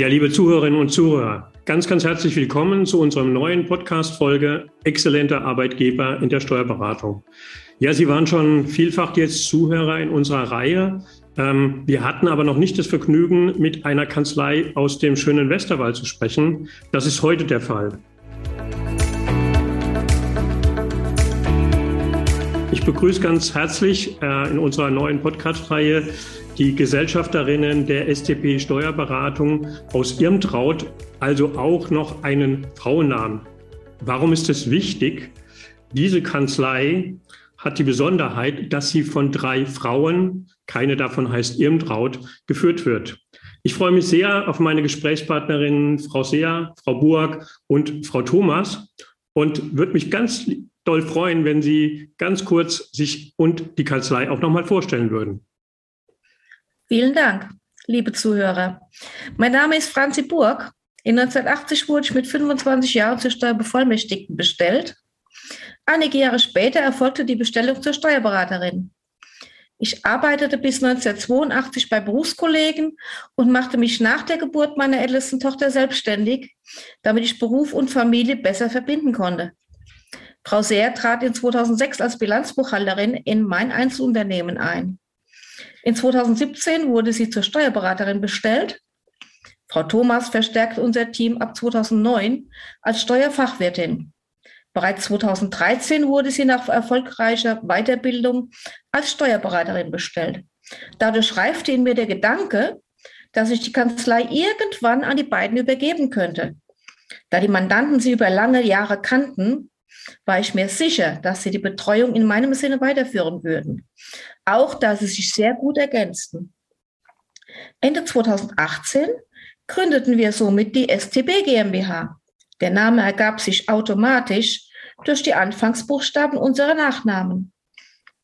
Ja, liebe Zuhörerinnen und Zuhörer, ganz, ganz herzlich willkommen zu unserem neuen Podcast-Folge Exzellenter Arbeitgeber in der Steuerberatung. Ja, Sie waren schon vielfach jetzt Zuhörer in unserer Reihe. Ähm, wir hatten aber noch nicht das Vergnügen, mit einer Kanzlei aus dem schönen Westerwald zu sprechen. Das ist heute der Fall. Ich begrüße ganz herzlich äh, in unserer neuen Podcast-Reihe die Gesellschafterinnen der STP Steuerberatung aus Irmtraut, also auch noch einen Frauennamen. Warum ist es wichtig? Diese Kanzlei hat die Besonderheit, dass sie von drei Frauen, keine davon heißt Irmtraut, geführt wird. Ich freue mich sehr auf meine Gesprächspartnerinnen Frau Seer, Frau Burg und Frau Thomas und würde mich ganz doll freuen, wenn Sie ganz kurz sich und die Kanzlei auch nochmal vorstellen würden. Vielen Dank, liebe Zuhörer. Mein Name ist Franzi Burg. In 1980 wurde ich mit 25 Jahren zur Steuerbevollmächtigten bestellt. Einige Jahre später erfolgte die Bestellung zur Steuerberaterin. Ich arbeitete bis 1982 bei Berufskollegen und machte mich nach der Geburt meiner ältesten Tochter selbstständig, damit ich Beruf und Familie besser verbinden konnte. Frau Seer trat in 2006 als Bilanzbuchhalterin in mein Einzelunternehmen ein. In 2017 wurde sie zur Steuerberaterin bestellt. Frau Thomas verstärkt unser Team ab 2009 als Steuerfachwirtin. Bereits 2013 wurde sie nach erfolgreicher Weiterbildung als Steuerberaterin bestellt. Dadurch reifte in mir der Gedanke, dass ich die Kanzlei irgendwann an die beiden übergeben könnte. Da die Mandanten sie über lange Jahre kannten, war ich mir sicher, dass sie die Betreuung in meinem Sinne weiterführen würden. Auch da sie sich sehr gut ergänzten. Ende 2018 gründeten wir somit die STB GmbH. Der Name ergab sich automatisch durch die Anfangsbuchstaben unserer Nachnamen.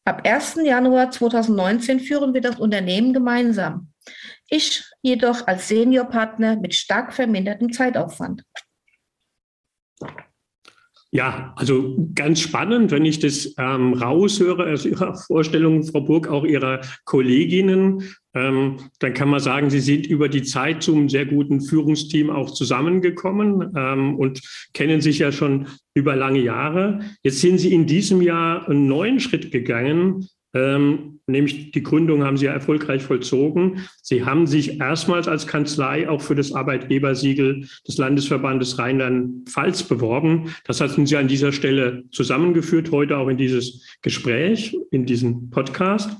Ab 1. Januar 2019 führen wir das Unternehmen gemeinsam. Ich jedoch als Seniorpartner mit stark vermindertem Zeitaufwand. Ja, also ganz spannend, wenn ich das ähm, raushöre aus Ihrer Vorstellung, Frau Burg, auch Ihrer Kolleginnen, ähm, dann kann man sagen, Sie sind über die Zeit zum sehr guten Führungsteam auch zusammengekommen ähm, und kennen sich ja schon über lange Jahre. Jetzt sind Sie in diesem Jahr einen neuen Schritt gegangen, ähm, nämlich die Gründung haben Sie ja erfolgreich vollzogen. Sie haben sich erstmals als Kanzlei auch für das Arbeitgebersiegel des Landesverbandes Rheinland-Pfalz beworben. Das hatten Sie an dieser Stelle zusammengeführt, heute auch in dieses Gespräch, in diesen Podcast.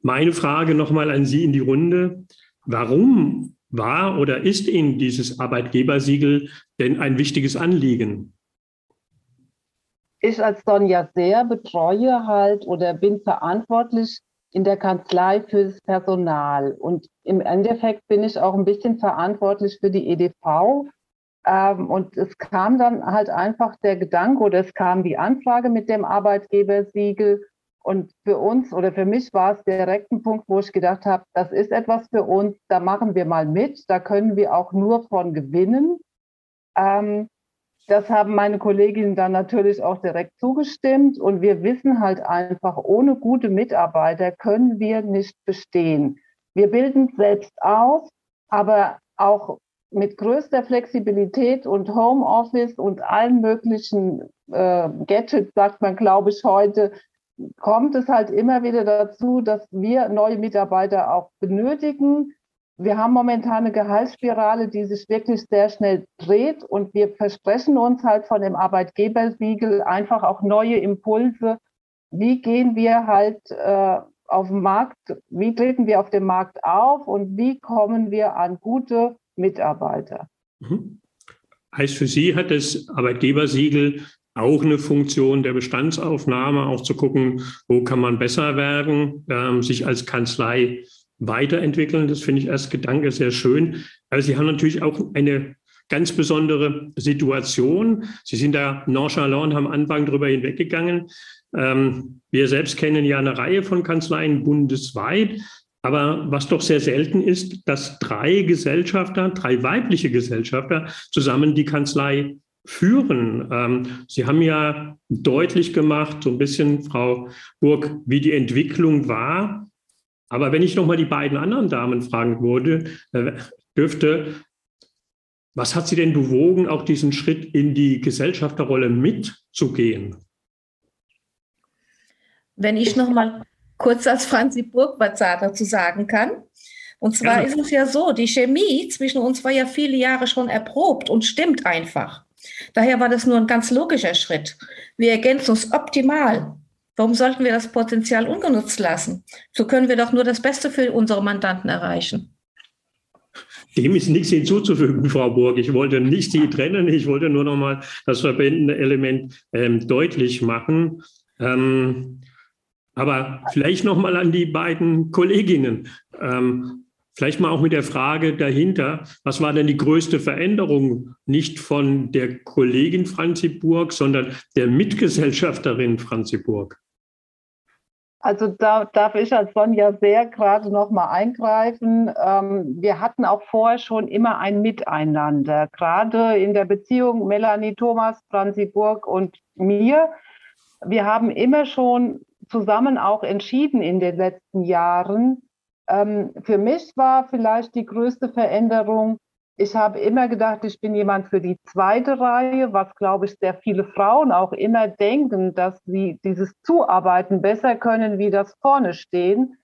Meine Frage nochmal an Sie in die Runde. Warum war oder ist Ihnen dieses Arbeitgebersiegel denn ein wichtiges Anliegen? Ich als Sonja Seer betreue halt oder bin verantwortlich in der Kanzlei fürs Personal. Und im Endeffekt bin ich auch ein bisschen verantwortlich für die EDV. Ähm, und es kam dann halt einfach der Gedanke oder es kam die Anfrage mit dem Arbeitgebersiegel. Und für uns oder für mich war es direkt ein Punkt, wo ich gedacht habe, das ist etwas für uns, da machen wir mal mit, da können wir auch nur von gewinnen. Ähm, das haben meine Kolleginnen dann natürlich auch direkt zugestimmt. Und wir wissen halt einfach, ohne gute Mitarbeiter können wir nicht bestehen. Wir bilden selbst aus, aber auch mit größter Flexibilität und Homeoffice und allen möglichen äh, Gadgets, sagt man, glaube ich, heute, kommt es halt immer wieder dazu, dass wir neue Mitarbeiter auch benötigen wir haben momentan eine Gehaltsspirale, die sich wirklich sehr schnell dreht und wir versprechen uns halt von dem Arbeitgebersiegel einfach auch neue Impulse. Wie gehen wir halt äh, auf dem Markt, wie treten wir auf dem Markt auf und wie kommen wir an gute Mitarbeiter? Mhm. Heißt für Sie hat das Arbeitgebersiegel auch eine Funktion der Bestandsaufnahme, auch zu gucken, wo kann man besser werden, ähm, sich als Kanzlei weiterentwickeln. Das finde ich als Gedanke sehr schön. Aber Sie haben natürlich auch eine ganz besondere Situation. Sie sind da nonchalant am Anfang drüber hinweggegangen. Ähm, wir selbst kennen ja eine Reihe von Kanzleien bundesweit. Aber was doch sehr selten ist, dass drei Gesellschafter, drei weibliche Gesellschafter zusammen die Kanzlei führen. Ähm, Sie haben ja deutlich gemacht, so ein bisschen, Frau Burg, wie die Entwicklung war. Aber wenn ich nochmal die beiden anderen Damen fragen würde, äh, dürfte was hat Sie denn bewogen, auch diesen Schritt in die Gesellschafterrolle mitzugehen? Wenn ich noch mal kurz als Franzi Burgwart dazu sagen kann. Und zwar ja. ist es ja so, die Chemie zwischen uns war ja viele Jahre schon erprobt und stimmt einfach. Daher war das nur ein ganz logischer Schritt. Wir ergänzen uns optimal. Warum sollten wir das Potenzial ungenutzt lassen? So können wir doch nur das Beste für unsere Mandanten erreichen. Dem ist nichts hinzuzufügen, Frau Burg. Ich wollte nicht Sie trennen, ich wollte nur noch mal das verbindende Element ähm, deutlich machen. Ähm, aber vielleicht noch mal an die beiden Kolleginnen. Ähm, Vielleicht mal auch mit der Frage dahinter, was war denn die größte Veränderung nicht von der Kollegin Franzi Burg, sondern der Mitgesellschafterin Franzi Burg? Also da darf ich als Sonja sehr gerade noch mal eingreifen. Ähm, wir hatten auch vorher schon immer ein Miteinander, gerade in der Beziehung Melanie Thomas, Franzi Burg und mir. Wir haben immer schon zusammen auch entschieden in den letzten Jahren, ähm, für mich war vielleicht die größte Veränderung, ich habe immer gedacht, ich bin jemand für die zweite Reihe, was, glaube ich, sehr viele Frauen auch immer denken, dass sie dieses Zuarbeiten besser können, wie das vorne stehen.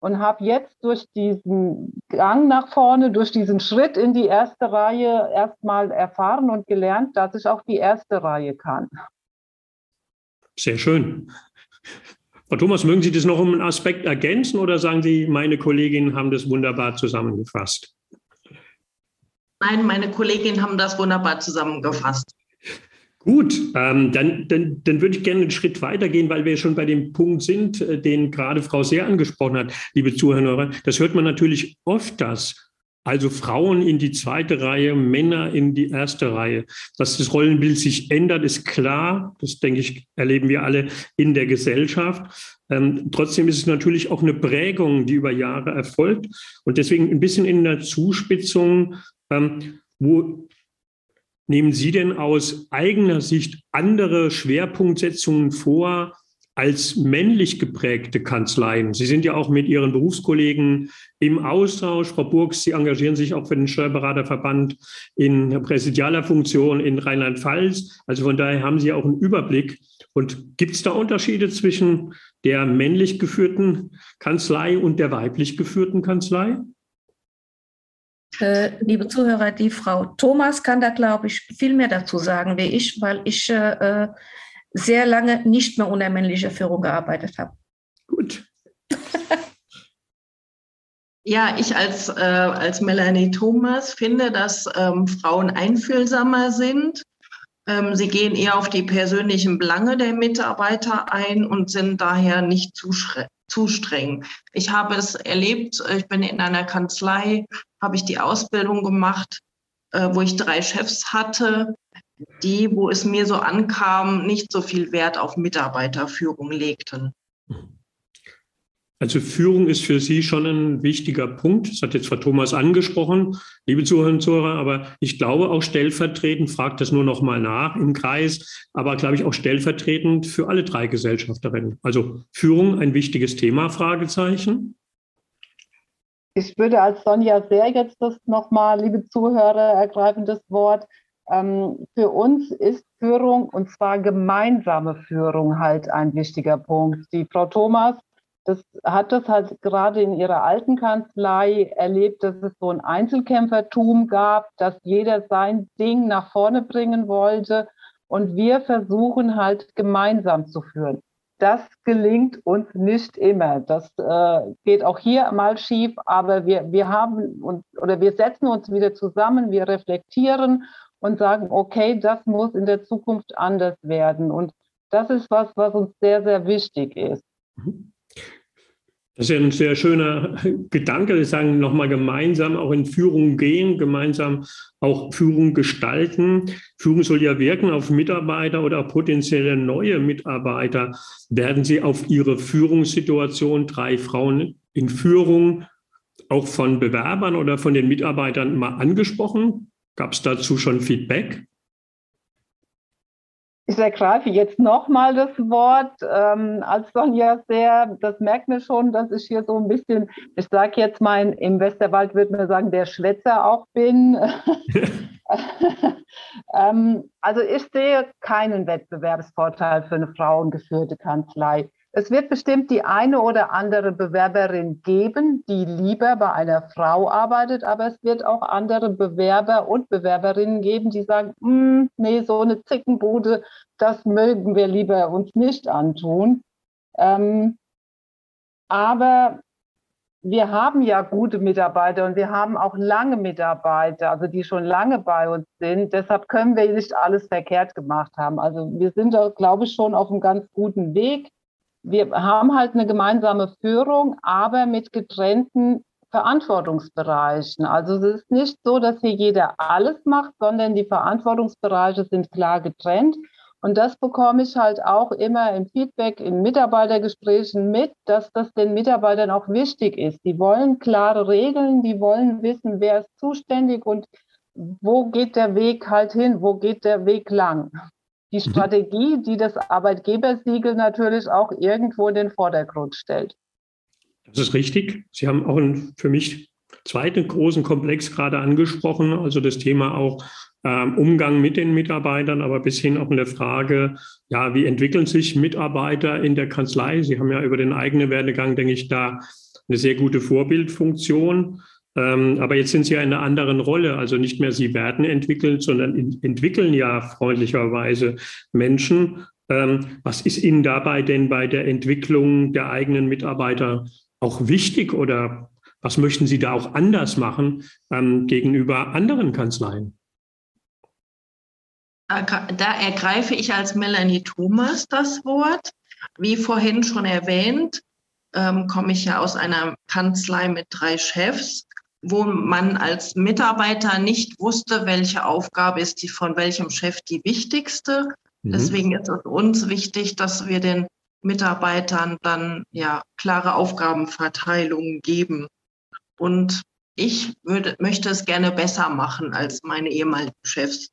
Und habe jetzt durch diesen Gang nach vorne, durch diesen Schritt in die erste Reihe erstmal erfahren und gelernt, dass ich auch die erste Reihe kann. Sehr schön. Frau Thomas, mögen Sie das noch um einen Aspekt ergänzen oder sagen Sie, meine Kolleginnen haben das wunderbar zusammengefasst? Nein, meine Kolleginnen haben das wunderbar zusammengefasst. Gut, ähm, dann, dann, dann würde ich gerne einen Schritt weitergehen, weil wir schon bei dem Punkt sind, äh, den gerade Frau Seer angesprochen hat, liebe Zuhörer. Das hört man natürlich oft, dass also Frauen in die zweite Reihe, Männer in die erste Reihe. Dass das Rollenbild sich ändert, ist klar. Das, denke ich, erleben wir alle in der Gesellschaft. Ähm, trotzdem ist es natürlich auch eine Prägung, die über Jahre erfolgt. Und deswegen ein bisschen in der Zuspitzung, ähm, wo nehmen Sie denn aus eigener Sicht andere Schwerpunktsetzungen vor, als männlich geprägte Kanzleien. Sie sind ja auch mit Ihren Berufskollegen im Austausch. Frau Burgs, Sie engagieren sich auch für den Steuerberaterverband in präsidialer Funktion in Rheinland-Pfalz. Also von daher haben Sie auch einen Überblick. Und gibt es da Unterschiede zwischen der männlich geführten Kanzlei und der weiblich geführten Kanzlei? Äh, liebe Zuhörer, die Frau Thomas kann da, glaube ich, viel mehr dazu sagen wie ich, weil ich äh, sehr lange nicht mehr unter männlicher Führung gearbeitet habe. Gut. Ja, ich als, äh, als Melanie Thomas finde, dass ähm, Frauen einfühlsamer sind. Ähm, sie gehen eher auf die persönlichen Belange der Mitarbeiter ein und sind daher nicht zu, zu streng. Ich habe es erlebt, äh, ich bin in einer Kanzlei, habe ich die Ausbildung gemacht, äh, wo ich drei Chefs hatte die, wo es mir so ankam, nicht so viel Wert auf Mitarbeiterführung legten. Also Führung ist für Sie schon ein wichtiger Punkt. Das hat jetzt Frau Thomas angesprochen, liebe Zuhörerinnen und Zuhörer. Aber ich glaube auch stellvertretend, fragt das nur noch mal nach im Kreis, aber glaube ich auch stellvertretend für alle drei Gesellschafterinnen. Also Führung ein wichtiges Thema, Fragezeichen. Ich würde als Sonja sehr jetzt das nochmal, liebe Zuhörer, ergreifen das Wort. Ähm, für uns ist Führung und zwar gemeinsame Führung halt ein wichtiger Punkt. Die Frau Thomas das hat das halt gerade in ihrer alten Kanzlei erlebt, dass es so ein Einzelkämpfertum gab, dass jeder sein Ding nach vorne bringen wollte. Und wir versuchen halt gemeinsam zu führen. Das gelingt uns nicht immer. Das äh, geht auch hier mal schief, aber wir, wir haben uns oder wir setzen uns wieder zusammen, wir reflektieren und sagen, okay, das muss in der Zukunft anders werden. Und das ist was, was uns sehr, sehr wichtig ist. Das ist ja ein sehr schöner Gedanke. Wir sagen nochmal gemeinsam auch in Führung gehen, gemeinsam auch Führung gestalten. Führung soll ja wirken auf Mitarbeiter oder potenzielle neue Mitarbeiter. Werden Sie auf Ihre Führungssituation, drei Frauen in Führung, auch von Bewerbern oder von den Mitarbeitern mal angesprochen? Gab es dazu schon Feedback? Ich ergreife jetzt nochmal das Wort. Ähm, als Sonja sehr, das merkt mir schon, dass ich hier so ein bisschen, ich sage jetzt mal, im Westerwald würde man sagen, der Schwätzer auch bin. ähm, also ich sehe keinen Wettbewerbsvorteil für eine frauengeführte Kanzlei. Es wird bestimmt die eine oder andere Bewerberin geben, die lieber bei einer Frau arbeitet, aber es wird auch andere Bewerber und Bewerberinnen geben, die sagen, hm, nee, so eine Zickenbude, das mögen wir lieber uns nicht antun. Ähm, aber wir haben ja gute Mitarbeiter und wir haben auch lange Mitarbeiter, also die schon lange bei uns sind. Deshalb können wir nicht alles verkehrt gemacht haben. Also wir sind glaube ich, schon auf einem ganz guten Weg wir haben halt eine gemeinsame Führung, aber mit getrennten Verantwortungsbereichen. Also es ist nicht so, dass hier jeder alles macht, sondern die Verantwortungsbereiche sind klar getrennt. Und das bekomme ich halt auch immer im Feedback, in Mitarbeitergesprächen mit, dass das den Mitarbeitern auch wichtig ist. Die wollen klare Regeln, die wollen wissen, wer ist zuständig und wo geht der Weg halt hin, wo geht der Weg lang die mhm. Strategie, die das Arbeitgebersiegel natürlich auch irgendwo in den Vordergrund stellt. Das ist richtig. Sie haben auch einen für mich zweiten großen Komplex gerade angesprochen, also das Thema auch ähm, Umgang mit den Mitarbeitern, aber bis hin auch in der Frage, ja, wie entwickeln sich Mitarbeiter in der Kanzlei? Sie haben ja über den eigenen Werdegang, denke ich, da eine sehr gute Vorbildfunktion. Ähm, aber jetzt sind Sie ja in einer anderen Rolle. Also nicht mehr Sie werden entwickelt, sondern entwickeln ja freundlicherweise Menschen. Ähm, was ist Ihnen dabei denn bei der Entwicklung der eigenen Mitarbeiter auch wichtig oder was möchten Sie da auch anders machen ähm, gegenüber anderen Kanzleien? Da ergreife ich als Melanie Thomas das Wort. Wie vorhin schon erwähnt, ähm, komme ich ja aus einer Kanzlei mit drei Chefs wo man als Mitarbeiter nicht wusste, welche Aufgabe ist die von welchem Chef die wichtigste. Mhm. Deswegen ist es uns wichtig, dass wir den Mitarbeitern dann ja klare Aufgabenverteilungen geben. Und ich würde, möchte es gerne besser machen als meine ehemaligen Chefs.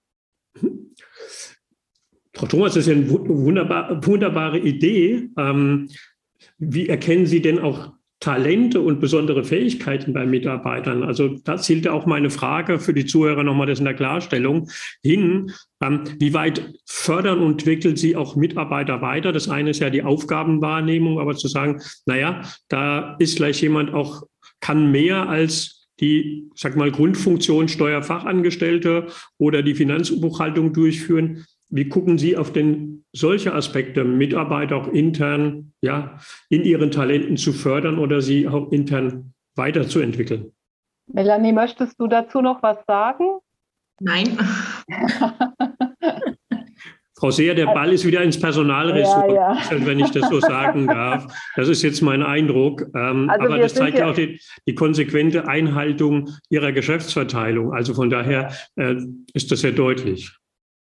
Frau Thomas, das ist ja eine wunderbar, wunderbare Idee. Ähm, wie erkennen Sie denn auch Talente und besondere Fähigkeiten bei Mitarbeitern. Also da zielt auch meine Frage für die Zuhörer nochmal das in der Klarstellung hin. Ähm, wie weit fördern und entwickeln Sie auch Mitarbeiter weiter? Das eine ist ja die Aufgabenwahrnehmung, aber zu sagen, naja, da ist gleich jemand auch, kann mehr als die, sag mal, Grundfunktion Steuerfachangestellte oder die Finanzbuchhaltung durchführen. Wie gucken Sie auf denn solche Aspekte, Mitarbeiter auch intern, ja, in ihren Talenten zu fördern oder sie auch intern weiterzuentwickeln? Melanie, möchtest du dazu noch was sagen? Nein. Frau Seher, der Ball ist wieder ins Personalressort, ja, ja. wenn ich das so sagen darf. Das ist jetzt mein Eindruck. Ähm, also aber das zeigt ja auch die, die, konsequente Einhaltung Ihrer Geschäftsverteilung. Also von daher äh, ist das sehr deutlich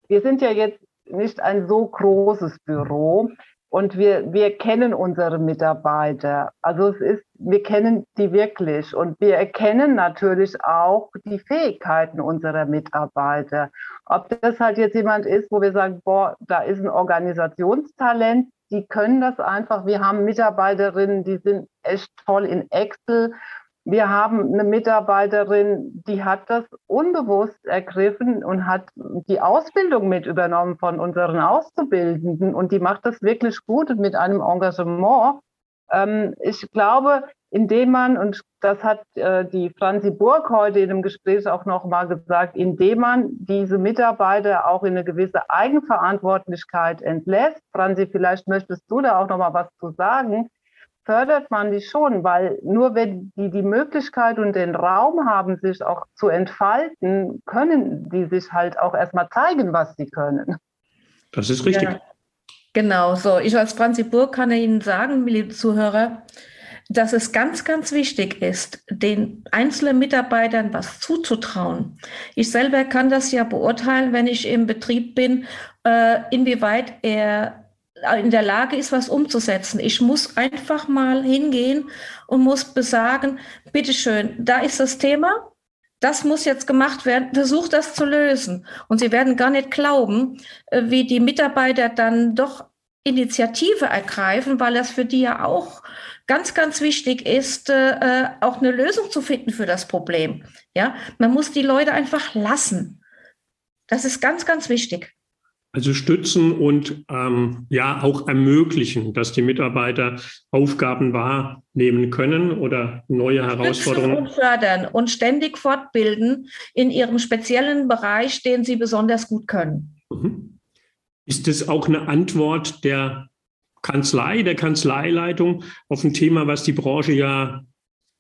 wir sind ja jetzt nicht ein so großes Büro und wir, wir kennen unsere Mitarbeiter. Also es ist, wir kennen die wirklich und wir erkennen natürlich auch die Fähigkeiten unserer Mitarbeiter. Ob das halt jetzt jemand ist, wo wir sagen, boah, da ist ein Organisationstalent, die können das einfach. Wir haben Mitarbeiterinnen, die sind echt toll in Excel wir haben eine Mitarbeiterin, die hat das unbewusst ergriffen und hat die Ausbildung mit übernommen von unseren Auszubildenden und die macht das wirklich gut und mit einem Engagement. Ähm, ich glaube, indem man, und das hat äh, die Franzi Burg heute in dem Gespräch auch nochmal gesagt, indem man diese Mitarbeiter auch in eine gewisse Eigenverantwortlichkeit entlässt. Franzi, vielleicht möchtest du da auch nochmal was zu sagen fördert man die schon, weil nur wenn die die Möglichkeit und den Raum haben, sich auch zu entfalten, können die sich halt auch erstmal zeigen, was sie können. Das ist richtig. Ja, genau, so. Ich als Franzi Burg kann Ihnen sagen, liebe Zuhörer, dass es ganz, ganz wichtig ist, den einzelnen Mitarbeitern was zuzutrauen. Ich selber kann das ja beurteilen, wenn ich im Betrieb bin, äh, inwieweit er in der Lage ist, was umzusetzen. Ich muss einfach mal hingehen und muss besagen, bitteschön, da ist das Thema, das muss jetzt gemacht werden, versucht das zu lösen. Und Sie werden gar nicht glauben, äh, wie die Mitarbeiter dann doch Initiative ergreifen, weil das für die ja auch ganz, ganz wichtig ist, äh, auch eine Lösung zu finden für das Problem. Ja, man muss die Leute einfach lassen. Das ist ganz, ganz wichtig. Also stützen und ähm, ja auch ermöglichen, dass die Mitarbeiter Aufgaben wahrnehmen können oder neue Herausforderungen. Und fördern und ständig fortbilden in ihrem speziellen Bereich, den sie besonders gut können. Mhm. Ist es auch eine Antwort der Kanzlei, der Kanzleileitung auf ein Thema, was die Branche ja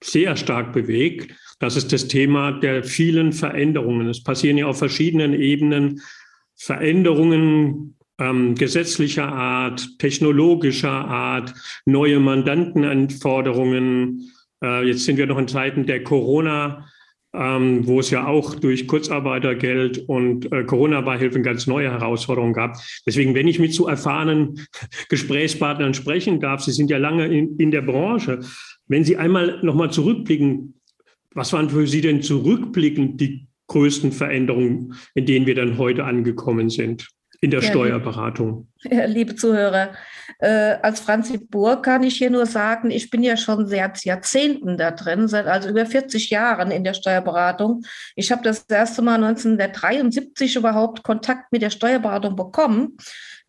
sehr stark bewegt? Das ist das Thema der vielen Veränderungen. Es passieren ja auf verschiedenen Ebenen Veränderungen ähm, gesetzlicher Art, technologischer Art, neue Mandantenanforderungen. Äh, jetzt sind wir noch in Zeiten der Corona, ähm, wo es ja auch durch Kurzarbeitergeld und äh, Corona-Beihilfen ganz neue Herausforderungen gab. Deswegen, wenn ich mit so erfahrenen Gesprächspartnern sprechen darf, Sie sind ja lange in, in der Branche, wenn Sie einmal nochmal zurückblicken, was waren für Sie denn zurückblickend die größten Veränderungen, in denen wir dann heute angekommen sind in der ja, Steuerberatung? Ja, liebe Zuhörer, äh, als Franzi Burg kann ich hier nur sagen, ich bin ja schon seit Jahrzehnten da drin, seit also über 40 Jahren in der Steuerberatung. Ich habe das erste Mal 1973 überhaupt Kontakt mit der Steuerberatung bekommen.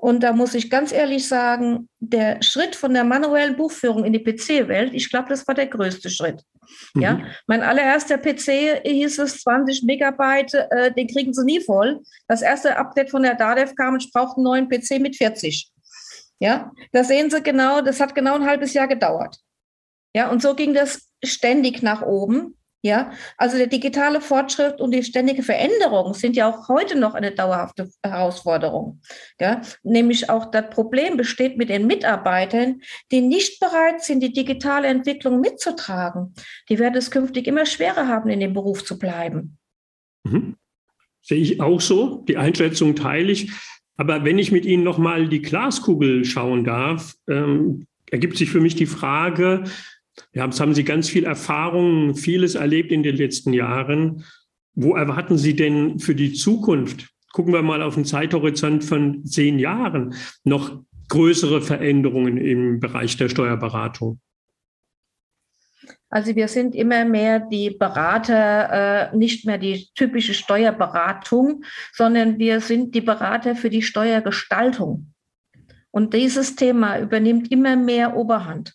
Und da muss ich ganz ehrlich sagen, der Schritt von der manuellen Buchführung in die PC-Welt, ich glaube, das war der größte Schritt. Mhm. Ja, mein allererster PC hieß es 20 Megabyte, äh, den kriegen Sie nie voll. Das erste Update von der DADEV kam, ich brauchte einen neuen PC mit 40. Ja, da sehen Sie genau, das hat genau ein halbes Jahr gedauert. Ja, und so ging das ständig nach oben. Ja, also der digitale Fortschritt und die ständige Veränderung sind ja auch heute noch eine dauerhafte Herausforderung. Ja, nämlich auch das Problem besteht mit den Mitarbeitern, die nicht bereit sind, die digitale Entwicklung mitzutragen. Die werden es künftig immer schwerer haben, in dem Beruf zu bleiben. Mhm. Sehe ich auch so. Die Einschätzung teile ich. Aber wenn ich mit Ihnen nochmal die Glaskugel schauen darf, ähm, ergibt sich für mich die Frage, ja, jetzt haben Sie ganz viel Erfahrung, vieles erlebt in den letzten Jahren. Wo erwarten Sie denn für die Zukunft? Gucken wir mal auf einen Zeithorizont von zehn Jahren noch größere Veränderungen im Bereich der Steuerberatung. Also wir sind immer mehr die Berater, äh, nicht mehr die typische Steuerberatung, sondern wir sind die Berater für die Steuergestaltung. Und dieses Thema übernimmt immer mehr Oberhand.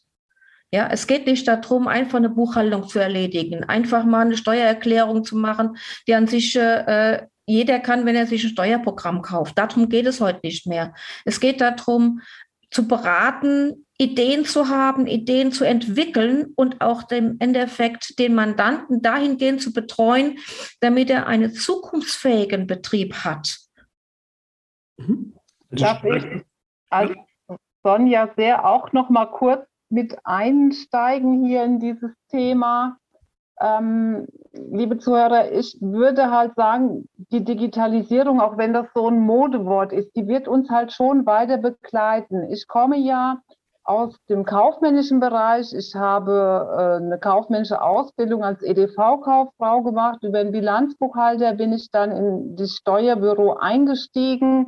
Ja, es geht nicht darum, einfach eine Buchhaltung zu erledigen, einfach mal eine Steuererklärung zu machen, die an sich äh, jeder kann, wenn er sich ein Steuerprogramm kauft. Darum geht es heute nicht mehr. Es geht darum, zu beraten, Ideen zu haben, Ideen zu entwickeln und auch dem Endeffekt den Mandanten dahingehend zu betreuen, damit er einen zukunftsfähigen Betrieb hat. Mhm. Darf ich als Sonja sehr auch noch mal kurz mit einsteigen hier in dieses Thema. Ähm, liebe Zuhörer, ich würde halt sagen, die Digitalisierung, auch wenn das so ein Modewort ist, die wird uns halt schon weiter begleiten. Ich komme ja aus dem kaufmännischen Bereich. Ich habe äh, eine kaufmännische Ausbildung als EDV-Kauffrau gemacht. Über den Bilanzbuchhalter bin ich dann in das Steuerbüro eingestiegen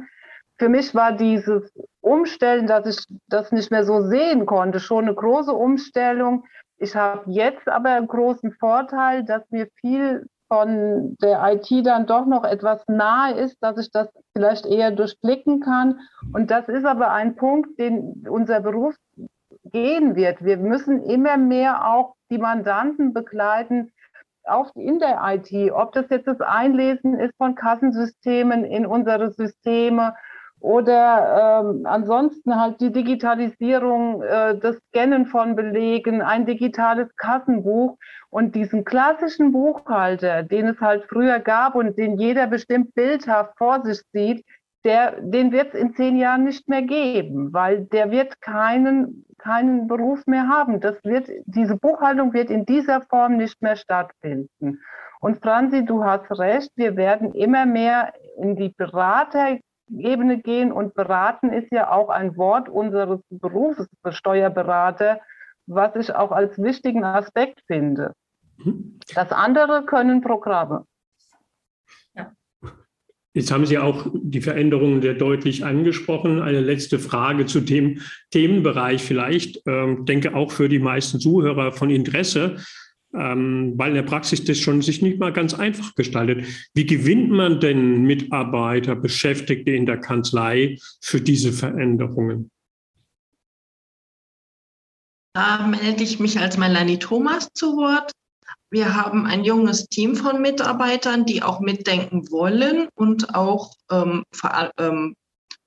für mich war dieses Umstellen, dass ich das nicht mehr so sehen konnte, schon eine große Umstellung. Ich habe jetzt aber einen großen Vorteil, dass mir viel von der IT dann doch noch etwas nahe ist, dass ich das vielleicht eher durchblicken kann. Und das ist aber ein Punkt, den unser Beruf gehen wird. Wir müssen immer mehr auch die Mandanten begleiten, auch in der IT, ob das jetzt das Einlesen ist von Kassensystemen in unsere Systeme, oder ähm, ansonsten halt die Digitalisierung, äh, das Scannen von Belegen, ein digitales Kassenbuch und diesen klassischen Buchhalter, den es halt früher gab und den jeder bestimmt bildhaft vor sich sieht, der, den wird es in zehn Jahren nicht mehr geben, weil der wird keinen, keinen Beruf mehr haben. Das wird, diese Buchhaltung wird in dieser Form nicht mehr stattfinden. Und Franzi, du hast recht, wir werden immer mehr in die Berater Ebene gehen und beraten ist ja auch ein Wort unseres Berufes, Steuerberater, was ich auch als wichtigen Aspekt finde. Mhm. Das andere können Programme. Jetzt haben Sie auch die Veränderungen sehr deutlich angesprochen. Eine letzte Frage zu dem Themenbereich vielleicht, ähm, denke auch für die meisten Zuhörer von Interesse, ähm, weil in der Praxis das schon sich nicht mal ganz einfach gestaltet. Wie gewinnt man denn Mitarbeiter, Beschäftigte in der Kanzlei für diese Veränderungen? Da melde ich mich als Melanie Thomas zu Wort. Wir haben ein junges Team von Mitarbeitern, die auch mitdenken wollen und auch ähm, Ver ähm,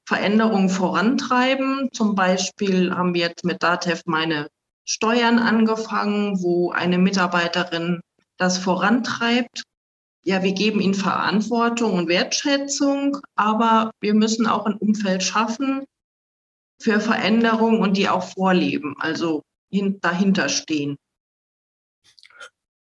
Veränderungen vorantreiben. Zum Beispiel haben wir jetzt mit DATEV meine Steuern angefangen, wo eine Mitarbeiterin das vorantreibt. Ja, wir geben ihnen Verantwortung und Wertschätzung, aber wir müssen auch ein Umfeld schaffen für Veränderungen und die auch vorleben, also dahinter stehen.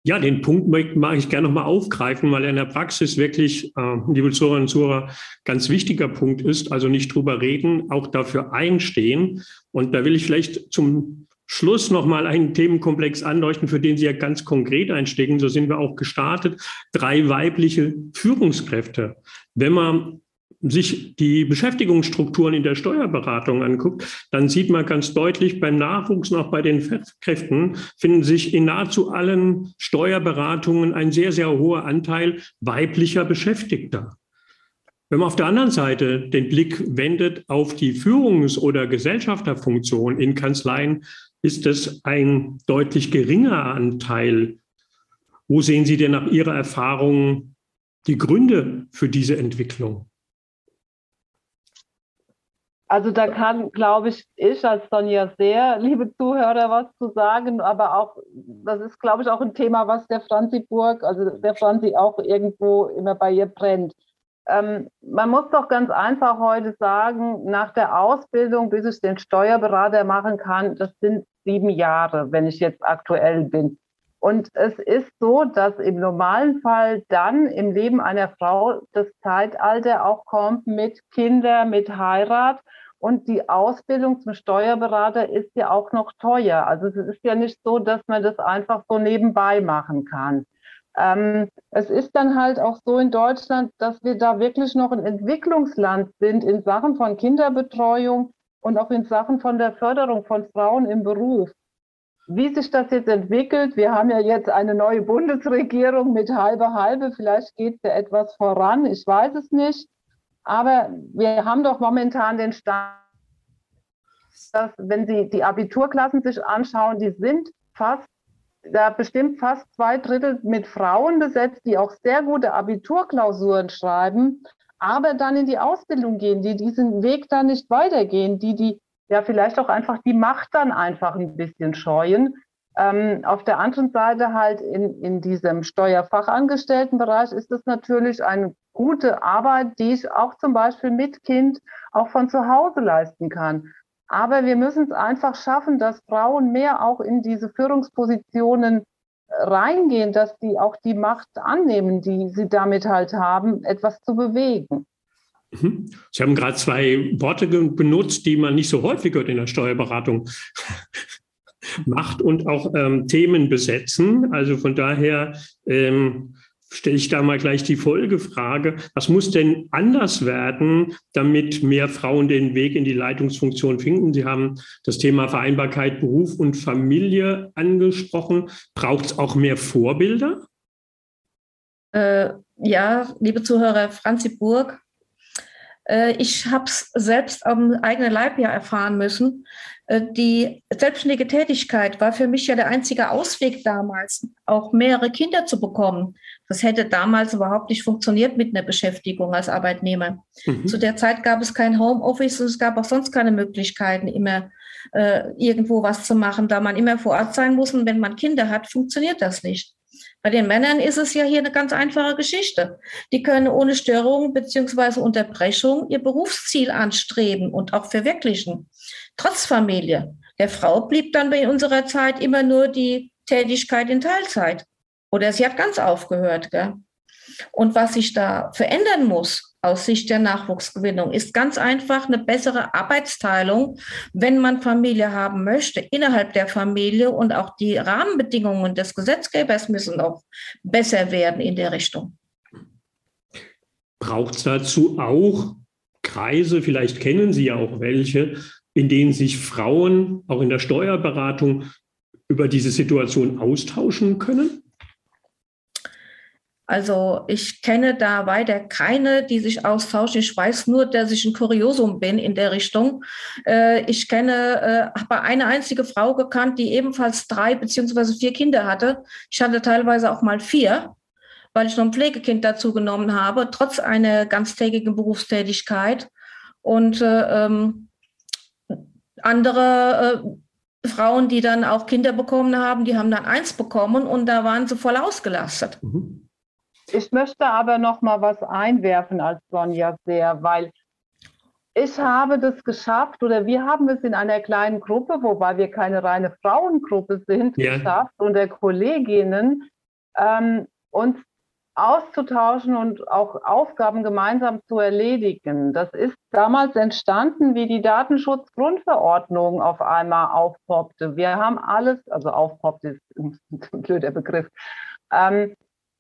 Ja, den Punkt mag ich gerne nochmal aufgreifen, weil er in der Praxis wirklich, äh, liebe Zuhörerinnen und Zuhörer, ganz wichtiger Punkt ist. Also nicht drüber reden, auch dafür einstehen. Und da will ich vielleicht zum Schluss nochmal einen Themenkomplex anleuchten, für den Sie ja ganz konkret einstecken. So sind wir auch gestartet. Drei weibliche Führungskräfte. Wenn man sich die Beschäftigungsstrukturen in der Steuerberatung anguckt, dann sieht man ganz deutlich beim Nachwuchs und auch bei den Fachkräften finden sich in nahezu allen Steuerberatungen ein sehr, sehr hoher Anteil weiblicher Beschäftigter. Wenn man auf der anderen Seite den Blick wendet auf die Führungs- oder Gesellschafterfunktion in Kanzleien, ist es ein deutlich geringer Anteil. Wo sehen Sie denn nach Ihrer Erfahrung die Gründe für diese Entwicklung? Also da kann, glaube ich, ich als Sonja sehr, liebe Zuhörer, was zu sagen, aber auch, das ist, glaube ich, auch ein Thema, was der Franzi Burg, also der Franzi auch irgendwo immer bei ihr brennt. Ähm, man muss doch ganz einfach heute sagen, nach der Ausbildung, bis ich den Steuerberater machen kann, das sind sieben Jahre, wenn ich jetzt aktuell bin. Und es ist so, dass im normalen Fall dann im Leben einer Frau das Zeitalter auch kommt mit Kinder, mit Heirat. Und die Ausbildung zum Steuerberater ist ja auch noch teuer. Also es ist ja nicht so, dass man das einfach so nebenbei machen kann. Ähm, es ist dann halt auch so in Deutschland, dass wir da wirklich noch ein Entwicklungsland sind in Sachen von Kinderbetreuung und auch in Sachen von der Förderung von Frauen im Beruf. Wie sich das jetzt entwickelt, wir haben ja jetzt eine neue Bundesregierung mit halbe halbe, vielleicht geht ja etwas voran, ich weiß es nicht. Aber wir haben doch momentan den Stand, dass wenn Sie die Abiturklassen sich anschauen, die sind fast, da bestimmt fast zwei Drittel mit Frauen besetzt, die auch sehr gute Abiturklausuren schreiben, aber dann in die Ausbildung gehen, die diesen Weg dann nicht weitergehen, die die ja vielleicht auch einfach die Macht dann einfach ein bisschen scheuen. Ähm, auf der anderen Seite halt in, in diesem Steuerfachangestelltenbereich ist es natürlich eine gute Arbeit, die ich auch zum Beispiel mit Kind auch von zu Hause leisten kann. Aber wir müssen es einfach schaffen, dass Frauen mehr auch in diese Führungspositionen reingehen, dass die auch die Macht annehmen, die sie damit halt haben, etwas zu bewegen. Mhm. Sie haben gerade zwei Worte benutzt, die man nicht so häufig hört in der Steuerberatung. Macht und auch ähm, Themen besetzen. Also von daher ähm, stelle ich da mal gleich die Folgefrage. Was muss denn anders werden, damit mehr Frauen den Weg in die Leitungsfunktion finden? Sie haben das Thema Vereinbarkeit Beruf und Familie angesprochen. Braucht es auch mehr Vorbilder? Äh, ja, liebe Zuhörer, Franzi Burg äh, ich habe es selbst am eigenen Leib ja erfahren müssen. Äh, die selbstständige Tätigkeit war für mich ja der einzige Ausweg damals, auch mehrere Kinder zu bekommen. Das hätte damals überhaupt nicht funktioniert mit einer Beschäftigung als Arbeitnehmer. Mhm. Zu der Zeit gab es kein Homeoffice und es gab auch sonst keine Möglichkeiten, immer äh, irgendwo was zu machen, da man immer vor Ort sein muss. Und wenn man Kinder hat, funktioniert das nicht. Bei den Männern ist es ja hier eine ganz einfache Geschichte. Die können ohne Störung beziehungsweise Unterbrechung ihr Berufsziel anstreben und auch verwirklichen. Trotz Familie. Der Frau blieb dann bei unserer Zeit immer nur die Tätigkeit in Teilzeit. Oder sie hat ganz aufgehört. Gell? Und was sich da verändern muss, aus Sicht der Nachwuchsgewinnung ist ganz einfach eine bessere Arbeitsteilung, wenn man Familie haben möchte, innerhalb der Familie und auch die Rahmenbedingungen des Gesetzgebers müssen auch besser werden in der Richtung. Braucht es dazu auch Kreise, vielleicht kennen Sie ja auch welche, in denen sich Frauen auch in der Steuerberatung über diese Situation austauschen können? Also ich kenne da weiter keine, die sich austauschen. Ich weiß nur, dass ich ein Kuriosum bin in der Richtung. Äh, ich kenne, äh, habe eine einzige Frau gekannt, die ebenfalls drei beziehungsweise vier Kinder hatte. Ich hatte teilweise auch mal vier, weil ich noch ein Pflegekind dazu genommen habe, trotz einer ganztägigen Berufstätigkeit. Und äh, ähm, andere äh, Frauen, die dann auch Kinder bekommen haben, die haben dann eins bekommen und da waren sie voll ausgelastet. Mhm. Ich möchte aber noch mal was einwerfen als Sonja sehr, weil ich habe das geschafft oder wir haben es in einer kleinen Gruppe, wobei wir keine reine Frauengruppe sind, ja. geschafft, unter Kolleginnen ähm, uns auszutauschen und auch Aufgaben gemeinsam zu erledigen. Das ist damals entstanden, wie die Datenschutzgrundverordnung auf einmal aufpoppte. Wir haben alles, also aufpoppte ist ein blöder Begriff. Ähm,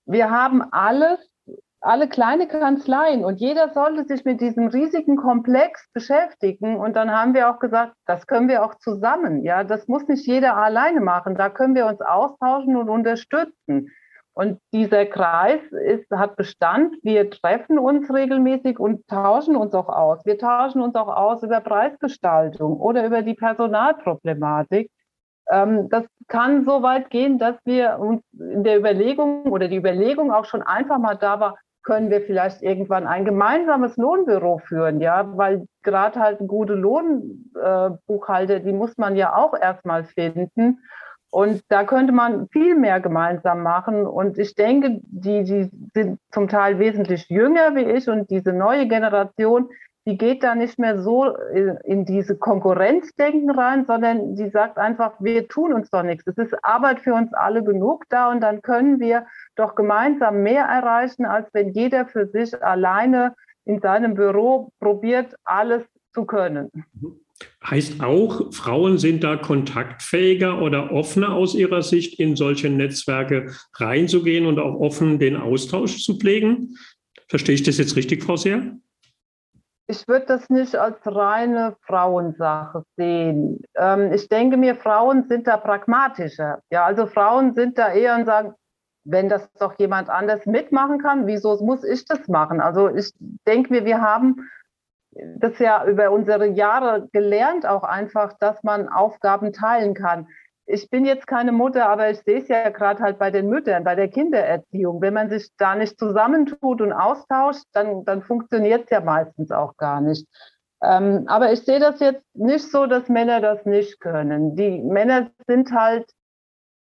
wir haben alles, alle kleine Kanzleien und jeder sollte sich mit diesem riesigen Komplex beschäftigen. Und dann haben wir auch gesagt, das können wir auch zusammen. Ja, das muss nicht jeder alleine machen. Da können wir uns austauschen und unterstützen. Und dieser Kreis ist, hat Bestand. Wir treffen uns regelmäßig und tauschen uns auch aus. Wir tauschen uns auch aus über Preisgestaltung oder über die Personalproblematik. Ähm, das kann so weit gehen, dass wir uns in der Überlegung oder die Überlegung auch schon einfach mal da war, können wir vielleicht irgendwann ein gemeinsames Lohnbüro führen, ja, weil gerade halt gute Lohnbuchhalter, äh, die muss man ja auch erstmal finden. Und da könnte man viel mehr gemeinsam machen. Und ich denke, die, die sind zum Teil wesentlich jünger wie ich und diese neue Generation, die geht da nicht mehr so in diese Konkurrenzdenken rein, sondern die sagt einfach, wir tun uns doch nichts. Es ist Arbeit für uns alle genug da und dann können wir doch gemeinsam mehr erreichen, als wenn jeder für sich alleine in seinem Büro probiert, alles zu können. Heißt auch, Frauen sind da kontaktfähiger oder offener aus ihrer Sicht, in solche Netzwerke reinzugehen und auch offen den Austausch zu pflegen? Verstehe ich das jetzt richtig, Frau Seer? ich würde das nicht als reine Frauensache sehen. Ähm, ich denke mir, Frauen sind da pragmatischer. Ja, also Frauen sind da eher und sagen, wenn das doch jemand anders mitmachen kann, wieso muss ich das machen? Also ich denke mir, wir haben das ja über unsere Jahre gelernt, auch einfach, dass man Aufgaben teilen kann ich bin jetzt keine Mutter, aber ich sehe es ja gerade halt bei den Müttern, bei der Kindererziehung. Wenn man sich da nicht zusammentut und austauscht, dann, dann funktioniert es ja meistens auch gar nicht. Ähm, aber ich sehe das jetzt nicht so, dass Männer das nicht können. Die Männer sind halt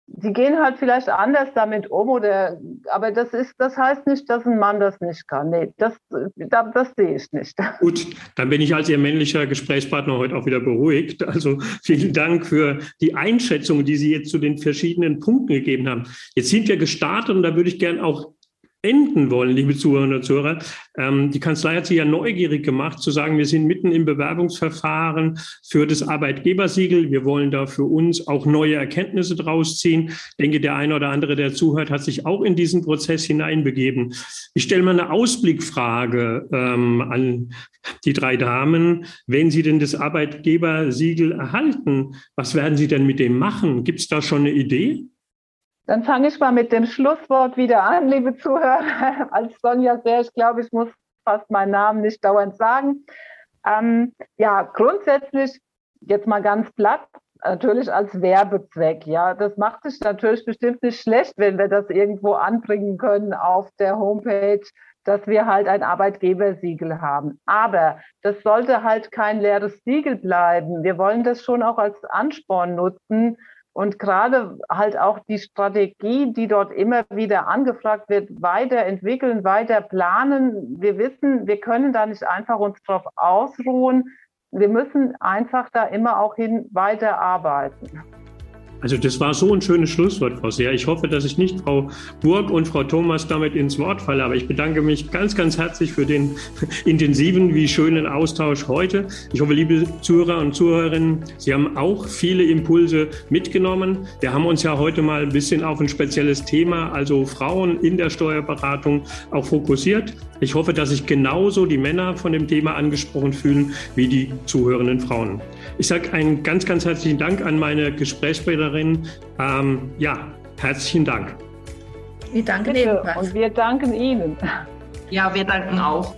die gehen halt vielleicht anders damit um oder aber das ist das heißt nicht, dass ein Mann das nicht kann. Nee, das, das, das sehe ich nicht. Gut, dann bin ich als Ihr männlicher Gesprächspartner heute auch wieder beruhigt. Also vielen Dank für die Einschätzung, die Sie jetzt zu den verschiedenen Punkten gegeben haben. Jetzt sind wir gestartet und da würde ich gerne auch enden wollen, liebe Zuhörerinnen und Zuhörer. Ähm, die Kanzlei hat sich ja neugierig gemacht, zu sagen, wir sind mitten im Bewerbungsverfahren für das Arbeitgebersiegel. Wir wollen da für uns auch neue Erkenntnisse draus ziehen. Ich denke, der eine oder andere, der zuhört, hat sich auch in diesen Prozess hineinbegeben. Ich stelle mal eine Ausblickfrage ähm, an die drei Damen. Wenn Sie denn das Arbeitgebersiegel erhalten, was werden Sie denn mit dem machen? Gibt es da schon eine Idee? Dann fange ich mal mit dem Schlusswort wieder an, liebe Zuhörer. Als Sonja sehr, ich glaube, ich muss fast meinen Namen nicht dauernd sagen. Ähm, ja, grundsätzlich, jetzt mal ganz platt, natürlich als Werbezweck. Ja, das macht sich natürlich bestimmt nicht schlecht, wenn wir das irgendwo anbringen können auf der Homepage, dass wir halt ein Arbeitgebersiegel haben. Aber das sollte halt kein leeres Siegel bleiben. Wir wollen das schon auch als Ansporn nutzen, und gerade halt auch die Strategie, die dort immer wieder angefragt wird, weiterentwickeln, weiter planen. Wir wissen, wir können da nicht einfach uns drauf ausruhen. Wir müssen einfach da immer auch hin weiterarbeiten. Also das war so ein schönes Schlusswort, Frau Seer. Ich hoffe, dass ich nicht Frau Burg und Frau Thomas damit ins Wort falle, aber ich bedanke mich ganz, ganz herzlich für den intensiven wie schönen Austausch heute. Ich hoffe, liebe Zuhörer und Zuhörerinnen, Sie haben auch viele Impulse mitgenommen. Wir haben uns ja heute mal ein bisschen auf ein spezielles Thema, also Frauen in der Steuerberatung, auch fokussiert. Ich hoffe, dass sich genauso die Männer von dem Thema angesprochen fühlen wie die zuhörenden Frauen. Ich sage einen ganz, ganz herzlichen Dank an meine Gesprächspartnerin. Ähm, ja, herzlichen Dank. Wir danken ebenfalls. Und wir danken Ihnen. Ja, wir danken auch.